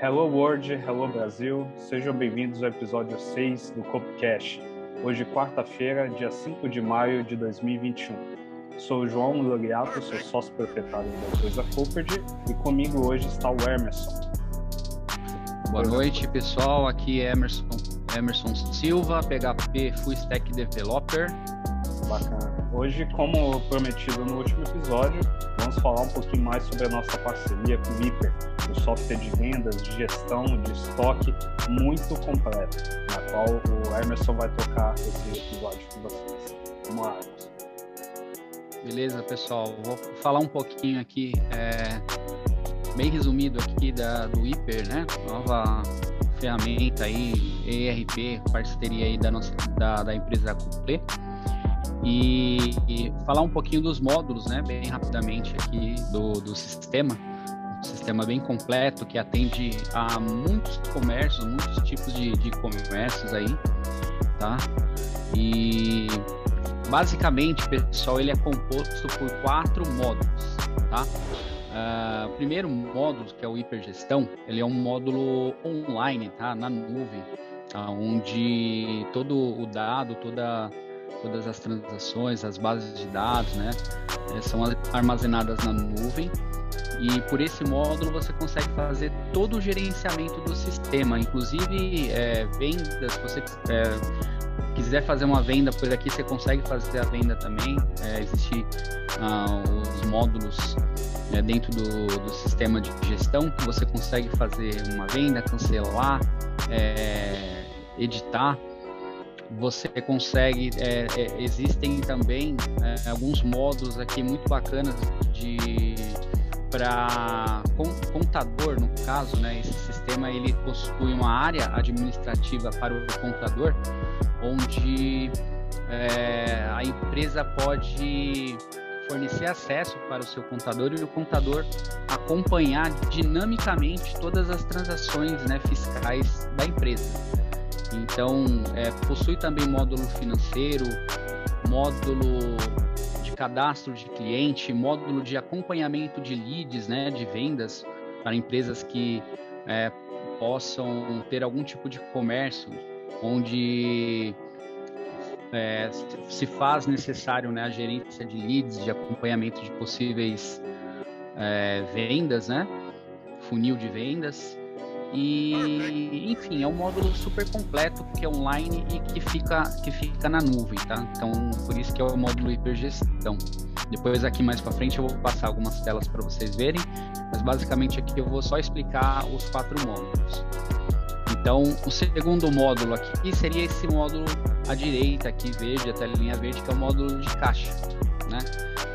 Hello World, Hello Brasil, sejam bem-vindos ao episódio 6 do Copcast. Hoje, quarta-feira, dia 5 de maio de 2021. Sou o João Loriato, sou sócio proprietário da empresa Coperd e comigo hoje está o Emerson. Boa noite, pessoal. Aqui é Emerson, Emerson Silva, PHP Full Stack Developer. Bacana. Hoje, como prometido no último episódio, vamos falar um pouquinho mais sobre a nossa parceria com o Hyper, um software de vendas, de gestão, de estoque muito completo, na qual o Emerson vai tocar esse episódio com vocês. Vamos lá. Beleza, pessoal. Vou falar um pouquinho aqui, é, bem resumido aqui da, do Hyper, né? Nova ferramenta aí, ERP, parceria aí da, nossa, da, da empresa Couplé. E, e, falar um pouquinho dos módulos, né, bem rapidamente aqui do, do sistema sistema bem completo que atende a muitos comércios, muitos tipos de, de comércios aí, tá? E basicamente, pessoal, ele é composto por quatro módulos, tá? Uh, o primeiro módulo, que é o hipergestão, ele é um módulo online, tá? Na nuvem, tá? onde todo o dado, toda todas as transações, as bases de dados, né, eh, são armazenadas na nuvem e por esse módulo você consegue fazer todo o gerenciamento do sistema, inclusive é, vendas. Se você é, quiser fazer uma venda por aqui, você consegue fazer a venda também. É, Existem ah, os módulos né, dentro do, do, sistema de gestão que você consegue fazer uma venda, cancelar, editar você consegue é, é, existem também é, alguns modos aqui muito bacanas de para contador no caso né esse sistema ele possui uma área administrativa para o contador onde é, a empresa pode fornecer acesso para o seu contador e o contador acompanhar dinamicamente todas as transações né, fiscais da empresa. Então, é, possui também módulo financeiro, módulo cadastro de cliente, módulo de acompanhamento de leads, né, de vendas para empresas que é, possam ter algum tipo de comércio onde é, se faz necessário né, a gerência de leads, de acompanhamento de possíveis é, vendas, né, funil de vendas. E, enfim, é um módulo super completo que é online e que fica, que fica na nuvem, tá? Então, por isso que é o módulo hipergestão. Depois aqui mais para frente eu vou passar algumas telas para vocês verem, mas basicamente aqui eu vou só explicar os quatro módulos. Então, o segundo módulo aqui seria esse módulo à direita aqui, verde, até a linha verde, que é o módulo de caixa, né?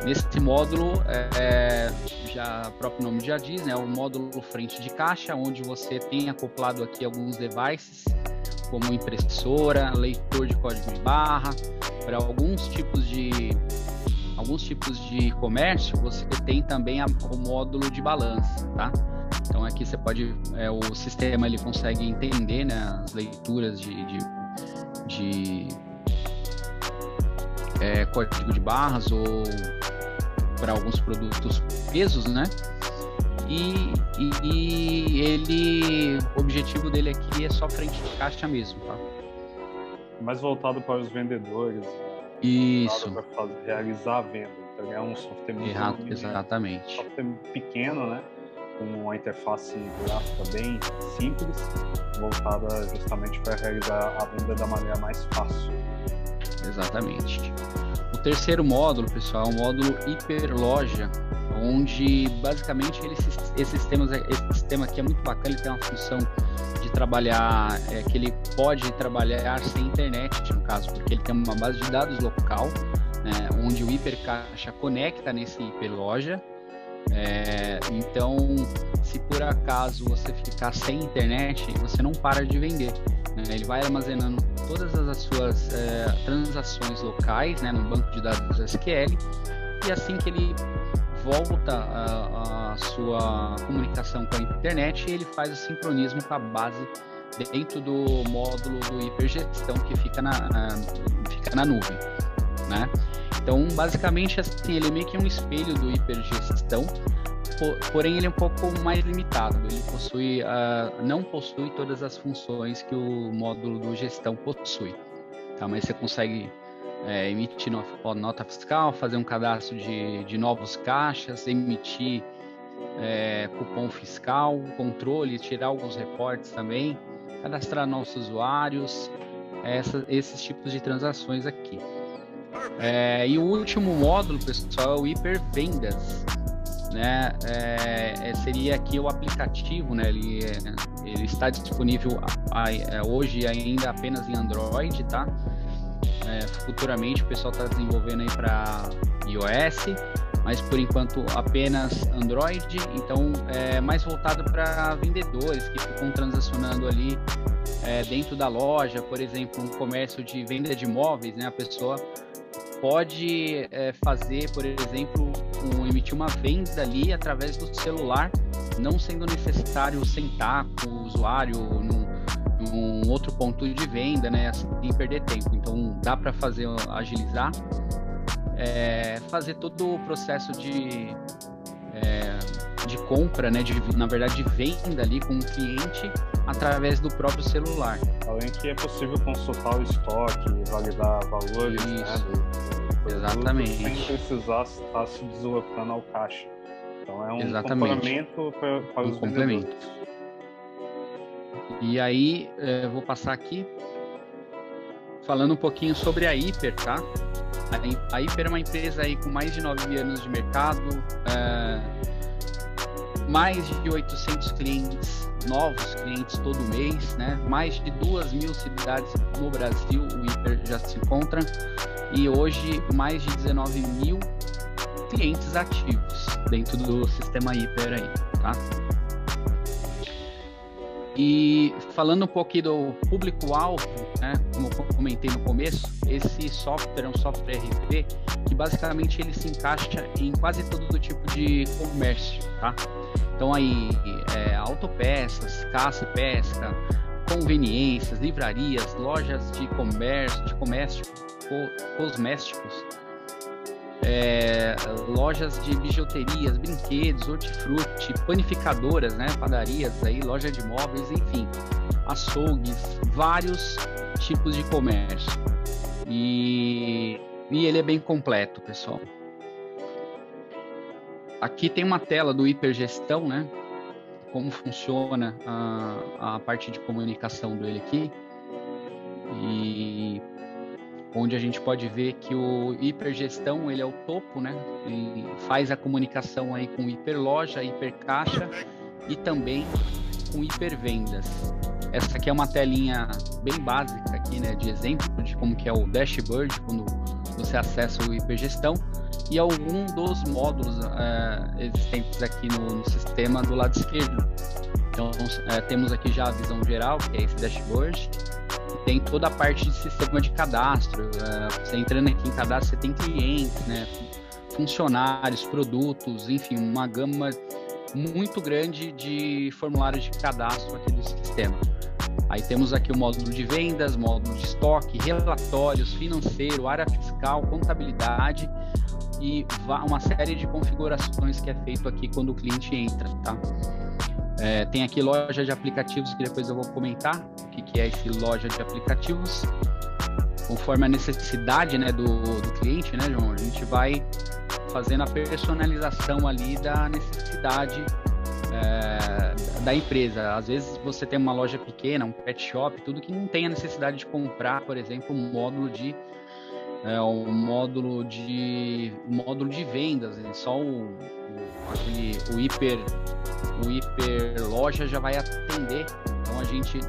Nesse módulo, é, já, o próprio nome já diz, né, o módulo frente de caixa, onde você tem acoplado aqui alguns devices, como impressora, leitor de código de barra, para alguns tipos de alguns tipos de comércio, você tem também a, o módulo de balança, tá? Então aqui você pode, é, o sistema ele consegue entender né, as leituras de, de, de é, código de barras ou para alguns produtos pesos, né? E, e, e, ele, o objetivo dele aqui é só frente de caixa mesmo, tá? Mais voltado para os vendedores. Isso. Para realizar a venda. Então é um software muito Errado, exatamente. Um software pequeno, né? Com uma interface gráfica bem simples, voltada justamente para realizar a venda da maneira mais fácil. Exatamente terceiro módulo, pessoal, é um módulo hiperloja, onde basicamente ele, esse, sistema, aqui é muito bacana, ele tem uma função de trabalhar, é, que ele pode trabalhar sem internet, no caso, porque ele tem uma base de dados local, né, onde o hipercaixa conecta nesse hiperloja. É, então, se por acaso você ficar sem internet, você não para de vender. Né? Ele vai armazenando todas as suas é, transações locais né, no banco de dados SQL e assim que ele volta a, a, sua comunicação com a internet, ele faz o sincronismo com a base dentro do módulo do hipergestão que fica na, na fica na nuvem, né? Então, basicamente, assim, ele é meio que um espelho do hipergestão, porém ele é um pouco mais limitado. Ele possui, uh, não possui todas as funções que o módulo do gestão possui. Tá? Mas você consegue é, emitir nota fiscal, fazer um cadastro de, de novos caixas, emitir é, cupom fiscal, controle, tirar alguns reportes também, cadastrar nossos usuários, essa, esses tipos de transações aqui. É, e o último módulo, pessoal, é o hipervendas. Né? É, é seria aqui o aplicativo, né? Ele, ele está disponível a, a, hoje ainda apenas em Android, tá? É, futuramente o pessoal está desenvolvendo aí para iOS, mas por enquanto apenas Android, então é mais voltado para vendedores que ficam transacionando ali é, dentro da loja, por exemplo, um comércio de venda de imóveis, né? A pessoa pode é, fazer, por exemplo, um, emitir uma venda ali através do celular, não sendo necessário sentar com o usuário num, num outro ponto de venda, né, sem perder tempo. Então, dá para fazer agilizar, é, fazer todo o processo de é, de compra, né, de, na verdade, de venda ali com o cliente através do próprio celular. Além que é possível consultar o estoque, validar valores, né, Isso. né, do, Exatamente. sem precisar estar se deslocando ao caixa. Então é um Exatamente. complemento para, para um os complemento. vendedores. E aí, eu vou passar aqui falando um pouquinho sobre a Hiper, tá? A Hiper é uma empresa aí com mais de nove anos de mercado, é, mais de 800 clientes, novos clientes todo mês, né? Mais de duas mil cidades no Brasil o Hiper já se encontra e hoje mais de 19 mil clientes ativos dentro do sistema Hiper aí, tá? E falando um pouquinho do público-alvo, né, como eu comentei no começo, esse software é um software RP que basicamente ele se encaixa em quase todo tipo de comércio, tá? Então aí, é, autopeças, caça e pesca, conveniências, livrarias, lojas de comércio, de comércio, cosméticos, é, lojas de bijuterias, brinquedos, hortifruti, panificadoras, né, padarias, aí, loja de móveis, enfim, açougues, vários tipos de comércio. E, e ele é bem completo, pessoal. Aqui tem uma tela do hipergestão, né? Como funciona a, a parte de comunicação dele aqui. E onde a gente pode ver que o hipergestão ele é o topo, né? E faz a comunicação aí com hiperloja, hipercaixa e também com hipervendas. Essa aqui é uma telinha bem básica aqui, né, de exemplo de como que é o dashboard quando você acessa o hipergestão e algum dos módulos é, existentes aqui no, no, sistema do lado esquerdo. Então é, temos aqui já a visão geral, que é esse dashboard tem toda a parte de sistema de cadastro. Uh, você entrando aqui em cadastro, você tem clientes, né, funcionários, produtos, enfim, uma gama muito grande de formulários de cadastro aqui do sistema. Aí temos aqui o módulo de vendas, módulo de estoque, relatórios, financeiro, área fiscal, contabilidade e uma série de configurações que é feito aqui quando o cliente entra, tá? É, tem aqui loja de aplicativos que depois eu vou comentar o que, que é esse loja de aplicativos. Conforme a necessidade né, do, do cliente, né, João? A gente vai fazendo a personalização ali da necessidade é, da empresa. Às vezes você tem uma loja pequena, um pet shop, tudo que não tem a necessidade de comprar, por exemplo, um módulo de é, um módulo de um módulo de vendas, né? só o, o, aquele, o hiper o hiper loja já vai atender. Então a gente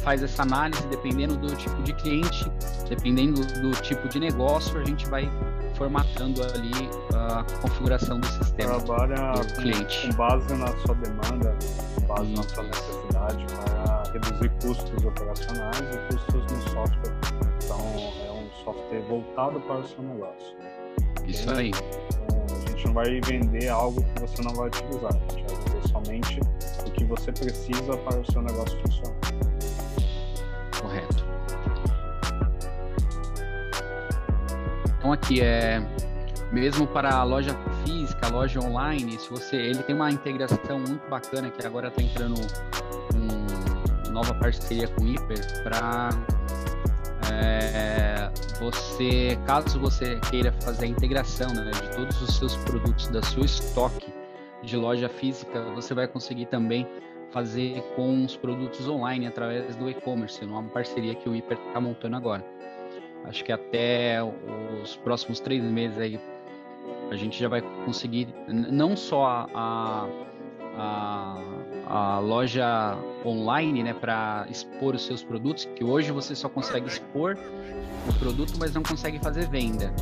faz essa análise dependendo do tipo de cliente, dependendo do tipo de negócio, a gente vai formatando ali a configuração do sistema. Trabalha do cliente. com base na sua demanda, com base Isso. na sua necessidade para reduzir custos operacionais e custos no software. É um software voltado para o seu negócio. Isso aí. Então, a gente não vai vender algo que você não vai utilizar. A gente vai vender somente o que você precisa para o seu negócio funcionar. Correto. Então aqui é mesmo para a loja física, loja online, se você, ele tem uma integração muito bacana que agora está entrando uma nova parceria com o Hiper para é, você, caso você queira fazer a integração né, de todos os seus produtos da sua estoque de loja física, você vai conseguir também fazer com os produtos online através do e-commerce, uma parceria que o Hiper está montando agora. Acho que até os próximos três meses aí a gente já vai conseguir não só a, a, a loja online, né, para expor os seus produtos, que hoje você só consegue expor o produto, mas não consegue fazer venda.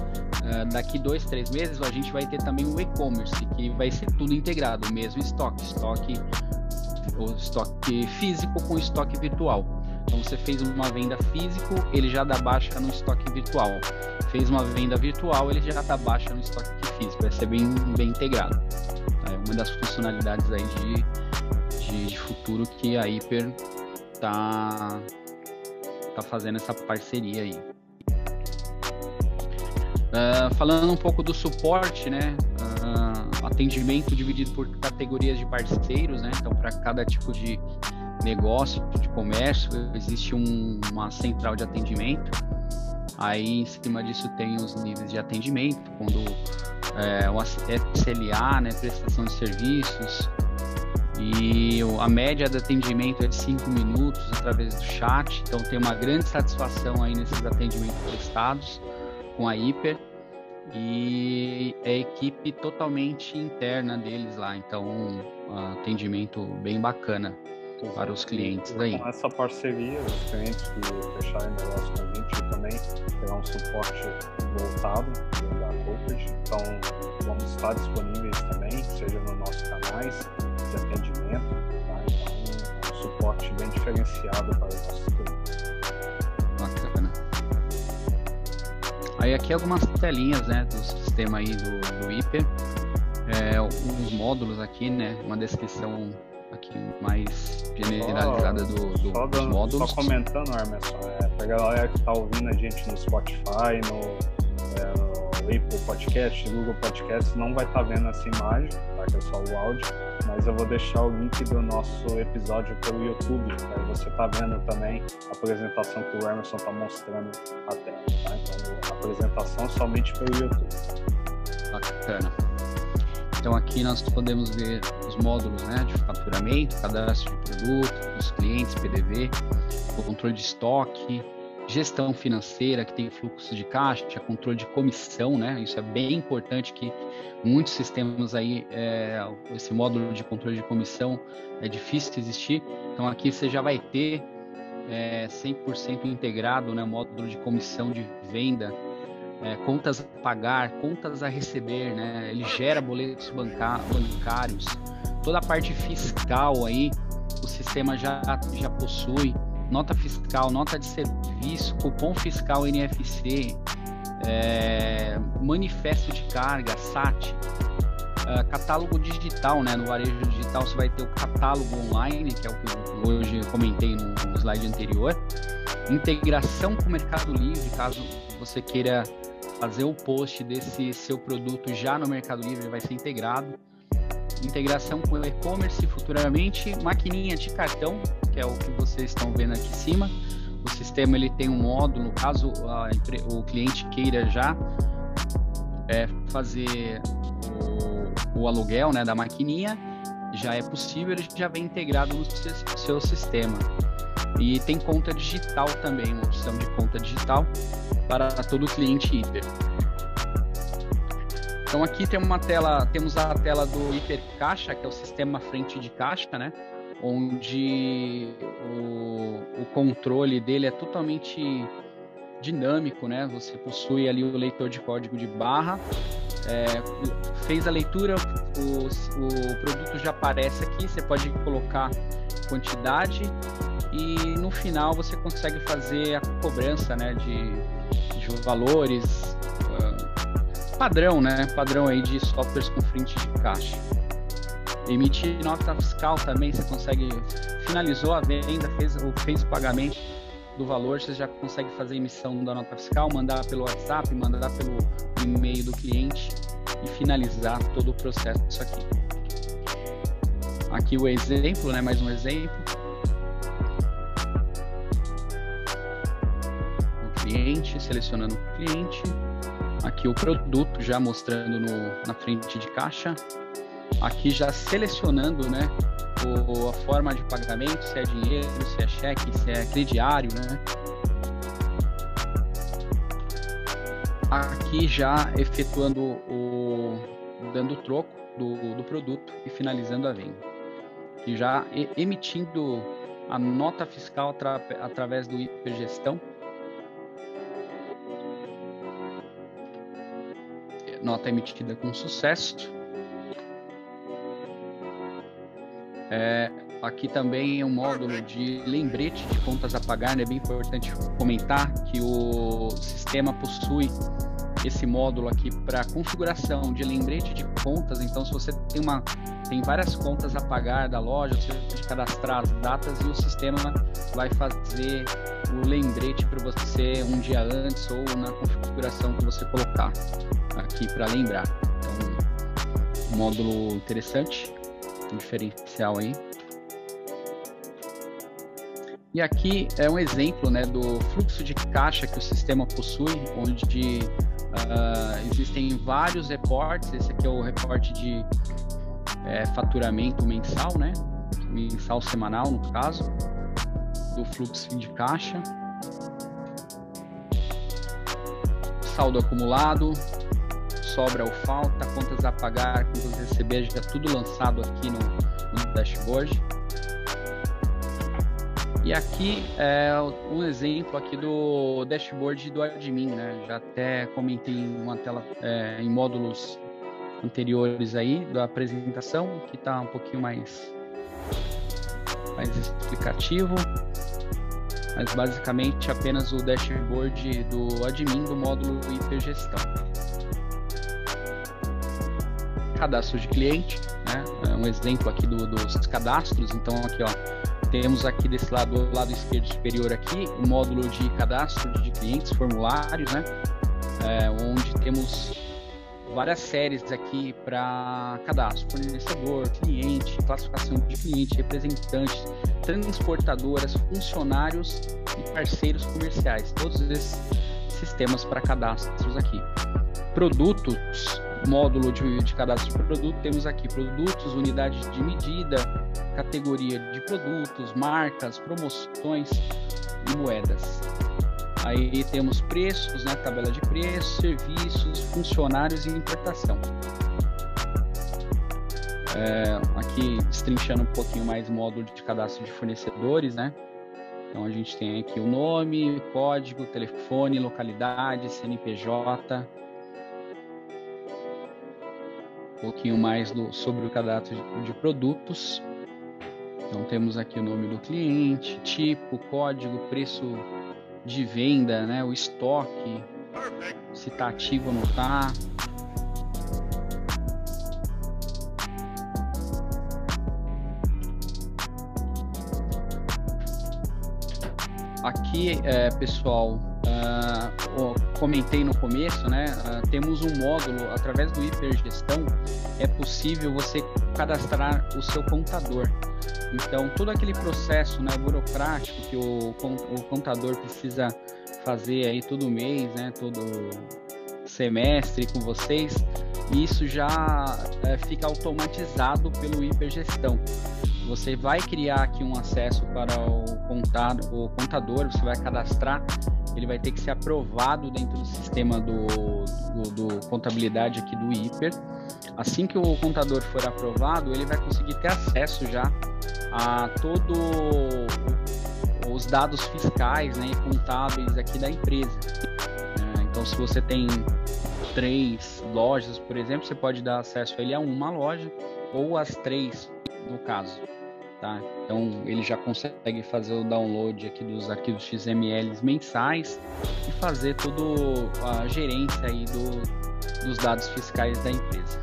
Uh, daqui dois, três meses a gente vai ter também o e-commerce, que vai ser tudo integrado, o mesmo estoque, estoque, o estoque físico com estoque virtual. Então você fez uma venda físico, ele já dá baixa no estoque virtual. Fez uma venda virtual, ele já dá baixa no estoque físico. Vai ser bem, bem integrado. É uma das funcionalidades aí de, de, de futuro que a Hyper tá, tá fazendo essa parceria aí. Uh, falando um pouco do suporte, né? Uh, atendimento dividido por categorias de parceiros, né? Então, para cada tipo de negócio, de comércio, existe um, uma central de atendimento. Aí, em cima disso, tem os níveis de atendimento, quando é, o SLA, né? Prestação de serviços, e a média de atendimento é de 5 minutos através do chat, então tem uma grande satisfação aí nesses atendimentos prestados com a Hiper e é equipe totalmente interna deles lá, então um atendimento bem bacana para os clientes aí. Com essa parceria, os clientes que fecharem negócio com a gente também terão um suporte voltado da Corporate, então vamos estar disponíveis também, seja nos nossos canais de atendimento? Suporte bem diferenciado para os nossos clientes. Aí aqui algumas telinhas, né, do sistema aí do, do Hyper, é, uns módulos aqui, né, uma descrição aqui mais generalizada do, do, só dos módulos. Só comentando, Armerson, é, pra galera que tá ouvindo a gente no Spotify, no, é, no Apple Podcast, Google Podcast, não vai estar tá vendo essa imagem, tá, que é só o áudio, mas eu vou deixar o link do nosso episódio pelo YouTube, aí você tá vendo também a apresentação que o Emerson tá mostrando a tela, tá? Então, a apresentação somente pelo YouTube. Bacana. Então aqui nós podemos ver os módulos né, de faturamento, cadastro de produto, dos clientes, PDV, o controle de estoque, gestão financeira, que tem fluxo de caixa, controle de comissão, né? Isso é bem importante que muitos sistemas aí, é, esse módulo de controle de comissão é difícil de existir. Então aqui você já vai ter é, 100% integrado, né? Módulo de comissão de venda, é, contas a pagar, contas a receber, né? Ele gera boletos bancários, toda a parte fiscal aí, o sistema já, já possui nota fiscal, nota de serviço, cupom fiscal NFC, é, manifesto de carga, SAT, é, catálogo digital, né? No varejo digital você vai ter o catálogo online, que é o que hoje eu comentei no, no slide anterior. Integração com o Mercado Livre, caso você queira fazer o post desse seu produto já no Mercado Livre, vai ser integrado integração com e-commerce futuramente, maquininha de cartão, que é o que vocês estão vendo aqui em cima. O sistema ele tem um módulo, caso a, o cliente queira já é, fazer o, o, aluguel né, da maquininha, já é possível, ele já vem integrado no seu, seu sistema. E tem conta digital também, uma opção de conta digital para todo cliente hiper. Então aqui tem uma tela, temos a tela do hipercaixa, que é o sistema frente de caixa, né? Onde o, o controle dele é totalmente dinâmico, né? Você possui ali o leitor de código de barra, é, fez a leitura, o, o produto já aparece aqui, você pode colocar quantidade e no final você consegue fazer a cobrança, né? De, de valores, padrão, né? Padrão aí de softwares com frente de caixa. Emitir nota fiscal também, você consegue. Finalizou a venda, fez, fez o pagamento do valor, você já consegue fazer emissão da nota fiscal, mandar pelo WhatsApp, mandar pelo e-mail do cliente e finalizar todo o processo aqui. Aqui o exemplo, né? Mais um exemplo. O cliente, selecionando o cliente. Aqui o produto já mostrando no, na frente de caixa. Aqui já selecionando, né? O, a forma de pagamento, se é dinheiro, se é cheque, se é crediário, né? Aqui já efetuando o dando o troco do, do produto e finalizando a venda e já emitindo a nota fiscal atra através do hipergestão. Nota emitida com sucesso. É, aqui também é um módulo de lembrete de contas a pagar, né? é bem importante comentar que o sistema possui esse módulo aqui para configuração de lembrete de contas. Então, se você tem uma tem várias contas a pagar da loja, você pode cadastrar as datas e o sistema vai fazer o lembrete para você um dia antes ou na configuração que você colocar aqui para lembrar. Então, um módulo interessante, um diferencial aí. E aqui é um exemplo né, do fluxo de caixa que o sistema possui, onde uh, existem vários reportes. Esse aqui é o reporte de é, faturamento mensal, né? Mensal semanal, no caso, do fluxo de caixa. Saldo acumulado, sobra ou falta, contas a pagar, contas a receber, já tudo lançado aqui no, no dashboard. E aqui é um exemplo aqui do dashboard do admin, né? Já até comentei em uma tela é, em módulos anteriores aí da apresentação, que está um pouquinho mais, mais explicativo. Mas basicamente apenas o dashboard do admin do módulo hipergestão. Cadastro de cliente, né? É um exemplo aqui do, dos cadastros. Então aqui ó, temos aqui desse lado, lado esquerdo superior aqui, o módulo de cadastro de clientes, formulários, né? É, onde temos várias séries aqui para cadastro, fornecedor, cliente, classificação de cliente, representantes, transportadoras, funcionários e parceiros comerciais. Todos esses sistemas para cadastros aqui. Produtos, módulo de, de cadastro de produto, temos aqui produtos, unidade de medida, categoria de produtos, marcas, promoções e moedas. Aí temos preços, né, tabela de preços, serviços, funcionários e importação. É, aqui destrinchando um pouquinho mais o módulo de cadastro de fornecedores, né? Então a gente tem aqui o nome, código, telefone, localidade, CNPJ. Um pouquinho mais do, sobre o cadastro de, de produtos. Então temos aqui o nome do cliente, tipo, código, preço de venda, né? O estoque, se está ativo ou não está. Aqui, é, pessoal, uh, comentei no começo, né? Uh, temos um módulo através do hipergestão. É possível você cadastrar o seu contador. Então, todo aquele processo né, burocrático que o, o contador precisa fazer aí todo mês, né, todo semestre com vocês, isso já é, fica automatizado pelo hipergestão. Você vai criar aqui um acesso para o, contado, o contador, você vai cadastrar, ele vai ter que ser aprovado dentro do sistema do, do, do contabilidade aqui do hiper. Assim que o contador for aprovado, ele vai conseguir ter acesso já a todo os dados fiscais né, e contábeis aqui da empresa. É, então, se você tem três lojas, por exemplo, você pode dar acesso a ele a uma loja ou as três, no caso. Tá? Então, ele já consegue fazer o download aqui dos arquivos XML mensais e fazer toda a gerência aí do, dos dados fiscais da empresa.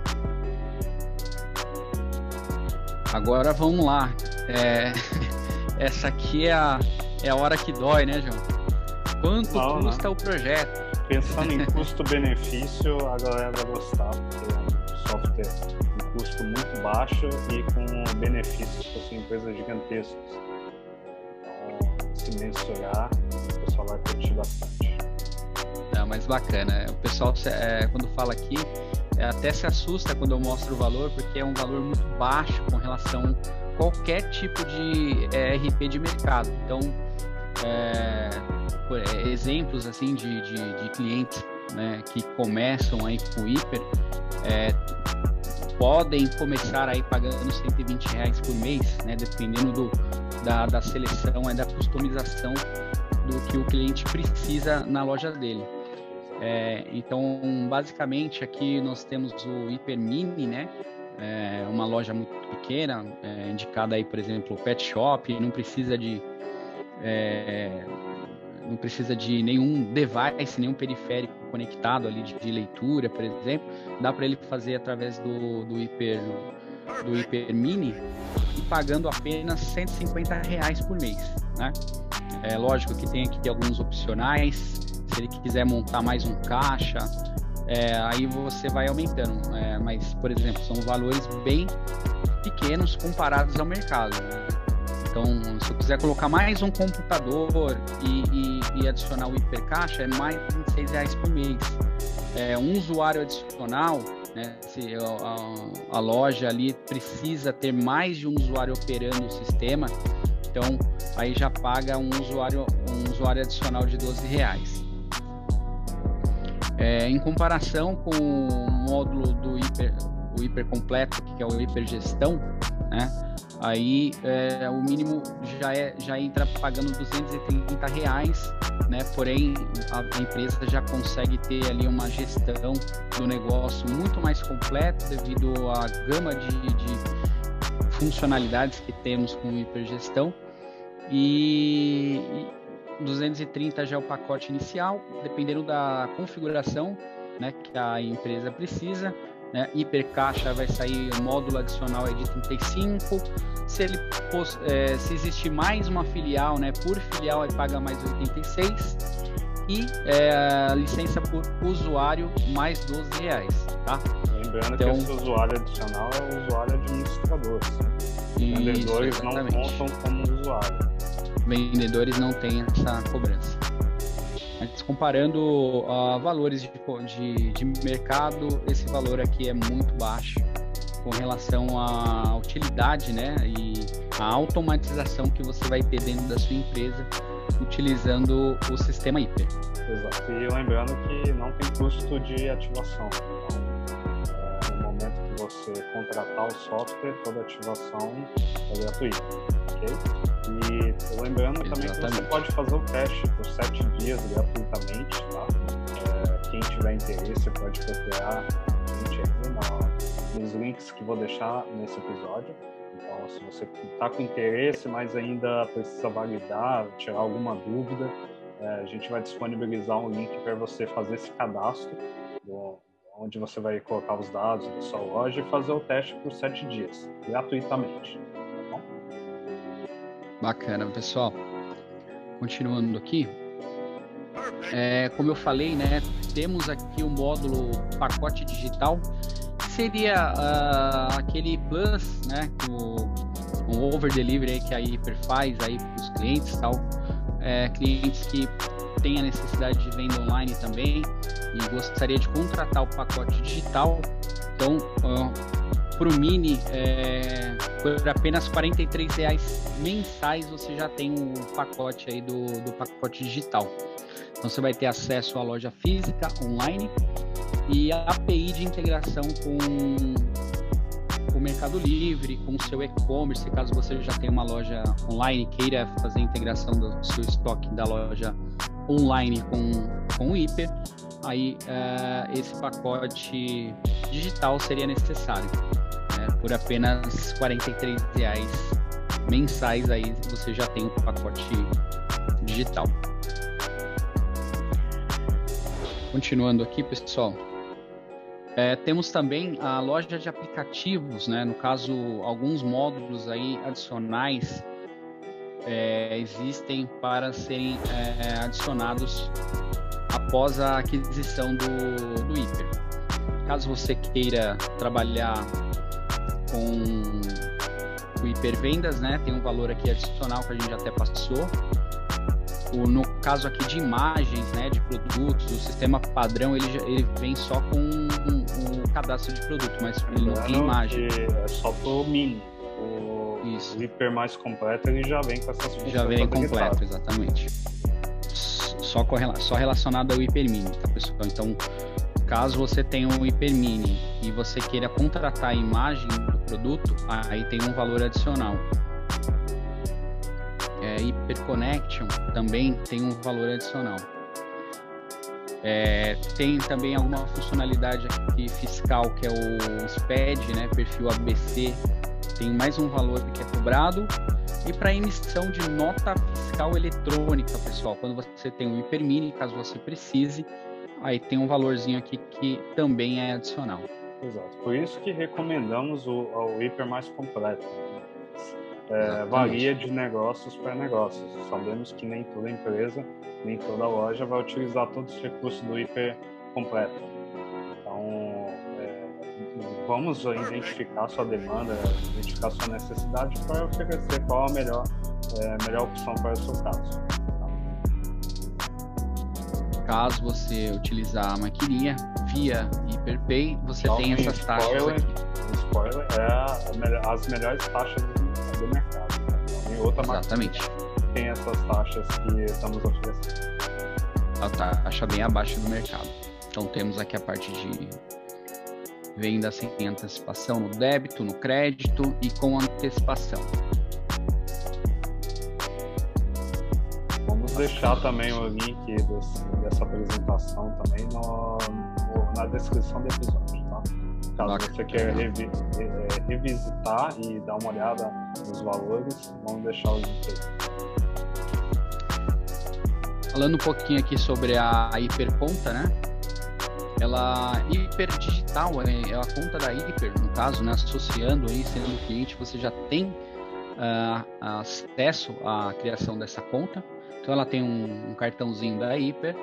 Agora vamos lá. É, essa aqui é a, é a hora que dói, né, João? Quanto não, custa não. o projeto? Pensando em custo-benefício, a galera vai gostar, porque software um custo muito baixo e com benefícios para sua empresa gigantescos. Então, se mensurar, o pessoal vai curtir bastante. É, mais bacana. O pessoal, é, quando fala aqui, é, até se assusta quando eu mostro o valor, porque é um valor muito baixo com relação a qualquer tipo de é, RP de mercado. Então, é, é, exemplos assim de, de, de clientes né, que começam aí com o hiper é, podem começar aí pagando 120 reais por mês, né, dependendo do, da, da seleção da customização do que o cliente precisa na loja dele. É, então, basicamente, aqui nós temos o Hiper Mini, né? É uma loja muito pequena, é, indicada aí, por exemplo, pet shop, não precisa de é, não precisa de nenhum device, nenhum periférico conectado ali de, de leitura, por exemplo. Dá para ele fazer através do, do Hiper do Hiper Mini pagando apenas 150 reais por mês, né? É lógico que tem aqui alguns opcionais. Se ele quiser montar mais um caixa, é, aí você vai aumentando. É, mas, por exemplo, são valores bem pequenos comparados ao mercado. Né? Então, se eu quiser colocar mais um computador e, e, e adicionar o hipercaixa, é mais de 26 reais por mês. É, um usuário adicional, né, se a, a, loja ali precisa ter mais de um usuário operando o sistema, então aí já paga um usuário, um usuário adicional de 12 reais. É, em comparação com o módulo do hiper, o hiper completo, que é o hiper gestão, né? Aí é, o mínimo já, é, já entra pagando 230 reais, né? Porém, a, a, empresa já consegue ter ali uma gestão do negócio muito mais completa devido à gama de, de funcionalidades que temos com hipergestão. E, e 230 já é o pacote inicial, dependendo da configuração né, que a empresa precisa né? Hipercaixa vai sair o módulo adicional é de 35. Se ele é, se existir mais uma filial, né? Por filial ele paga mais 86 e é, a licença por usuário mais 12 reais, tá? Lembrando então, que esse usuário adicional é o usuário administrador. Vendedores não contam como usuário. Vendedores não têm essa cobrança. Mas comparando uh, valores de, de, de mercado, esse valor aqui é muito baixo com relação à utilidade, né, e a automatização que você vai ter dentro da sua empresa utilizando o sistema IP. Exato. E lembrando que não tem custo de ativação. Então, no momento que você contratar o software, toda ativação é gratuita, ok? E lembrando Exatamente. também que você pode fazer o teste por sete dias gratuitamente, tá? É, quem tiver interesse pode procurar a gente aqui na, nos links que vou deixar nesse episódio. Então, se você está com interesse, mas ainda precisa validar, tirar alguma dúvida, é, a gente vai disponibilizar um link para você fazer esse cadastro, do, onde você vai colocar os dados da sua loja e fazer o teste por sete dias, gratuitamente. Bacana, pessoal. Continuando aqui, é, como eu falei, né, temos aqui o módulo pacote digital, que seria uh, aquele plus, né, o, um over delivery que a Hyper faz aí para os clientes, tal, é, clientes que têm a necessidade de venda online também e gostaria de contratar o pacote digital. Então, uh, para o Mini, é, por apenas R$ reais mensais, você já tem um pacote aí do, do pacote digital. Então você vai ter acesso à loja física, online e a API de integração com o Mercado Livre, com o seu e-commerce, caso você já tenha uma loja online queira fazer a integração do seu estoque da loja online com, com o Hiper, aí é, esse pacote digital seria necessário por apenas R$ reais mensais aí você já tem o pacote digital. Continuando aqui, pessoal, é, temos também a loja de aplicativos, né? No caso, alguns módulos aí adicionais é, existem para serem é, adicionados após a aquisição do, do Hiper. caso você queira trabalhar com o hipervendas, né? Tem um valor aqui adicional que a gente até passou. O, no caso aqui de imagens, né, de produtos, o sistema padrão ele, ele vem só com o, o cadastro de produto, mas ele não tem imagem. É só pro mini. O, Isso. o hiper mais completo ele já vem com essas funções. Já vem completo, exatamente. Só, só relacionado ao hiper mini, tá pessoal? Então, caso você tenha um hiper mini e você queira contratar a imagem do produto, aí tem um valor adicional é, Hyperconnection também tem um valor adicional. É, tem também alguma funcionalidade aqui fiscal que é o SPED, né, perfil ABC, tem mais um valor que é cobrado. E para emissão de nota fiscal eletrônica, pessoal, quando você tem um Hypermini, caso você precise, aí tem um valorzinho aqui que também é adicional. Exato. Por isso que recomendamos o, o Hyper mais completo é, varia de negócios para negócios. Sabemos que nem toda empresa, nem toda loja vai utilizar todos os recursos do hiper completo. Então, é, vamos identificar sua demanda, identificar sua necessidade para oferecer qual a melhor, é, melhor opção para o seu caso. Caso você utilizar a maquininha via HyperPay, você tem essas taxas spoiler, aqui. Spoiler é as melhores taxas do mercado. Né? Em outra Exatamente. tem essas taxas que estamos oferecendo. A taxa bem abaixo do mercado. Então temos aqui a parte de venda sem antecipação no débito, no crédito e com antecipação. Deixar também o link desse, dessa apresentação também no, no, na descrição do episódio, tá? Caso Bacana. você queira revi, é, revisitar e dar uma olhada nos valores, vamos deixar os links Falando um pouquinho aqui sobre a hiperconta, né? Ela hiperdigital, é a conta da hiper, no caso, né? Associando aí, sendo cliente, você já tem uh, acesso à criação dessa conta. Então ela tem um, um cartãozinho da hiper,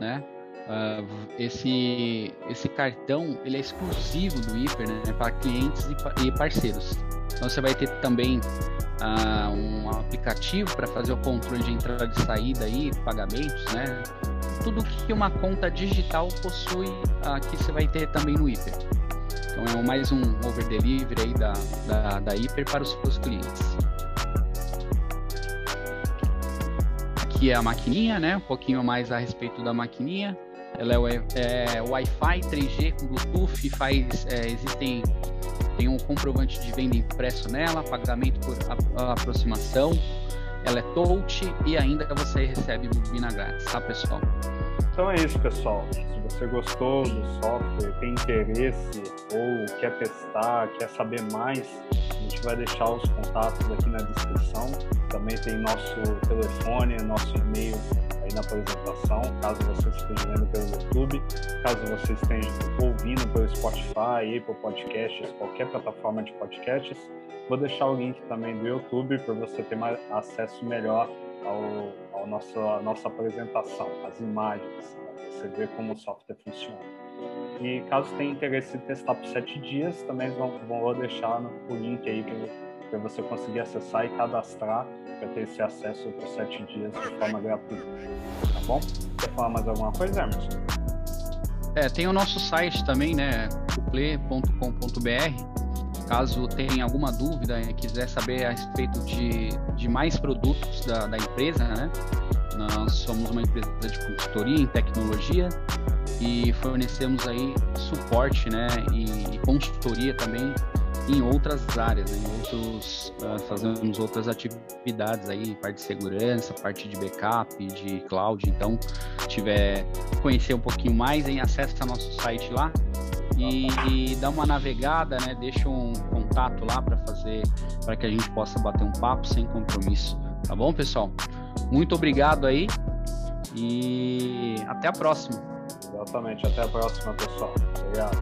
né? Uh, esse, esse cartão ele é exclusivo do Hiper né, para clientes e, e, parceiros. Então você vai ter também uh, um aplicativo para fazer o controle de entrada e saída aí, pagamentos, né? Tudo que uma conta digital possui, uh, que você vai ter também no Hiper. Então é mais um over delivery aí da, da, da Hiper para os seus clientes. Aqui é a maquininha, né? Um pouquinho mais a respeito da maquininha. Ela é, é Wi-Fi 3G com Bluetooth, faz, é, existem tem um comprovante de venda impresso nela, pagamento por a, a aproximação. Ela é touch e ainda você recebe bobina grátis, tá pessoal? Então é isso, pessoal. Se você gostou do software, tem interesse ou quer testar, quer saber mais, gente vai deixar os contatos aqui na descrição. Também tem nosso telefone, nosso e-mail aí na apresentação, caso você esteja vendo pelo YouTube, caso você esteja ouvindo pelo Spotify, Apple Podcasts, qualquer plataforma de podcasts, vou deixar o link também do YouTube para você ter mais acesso melhor ao, ao nosso, à nossa apresentação, as imagens, né? você ver como o software funciona. E caso tenha interesse em testar por sete dias, também vão, vou deixar no, o link aí para você conseguir acessar e cadastrar para ter esse acesso por sete dias de forma gratuita. Tá bom? Quer falar mais alguma coisa, Emerson? É, tem o nosso site também, né? couple.com.br. Caso tenha alguma dúvida e quiser saber a respeito de, de mais produtos da, da empresa, né? Nós somos uma empresa de consultoria em tecnologia e fornecemos aí suporte, né? E, e consultoria também em outras áreas, né? em outros, uh, fazemos outras atividades aí, parte de segurança, parte de backup, de cloud. Então, tiver conhecer um pouquinho mais, em acesso nosso site lá e, e dá uma navegada, né? Deixa um contato lá para fazer, para que a gente possa bater um papo sem compromisso. Tá bom, pessoal? Muito obrigado aí e até a próxima. Exatamente, até a próxima, pessoal. Obrigado.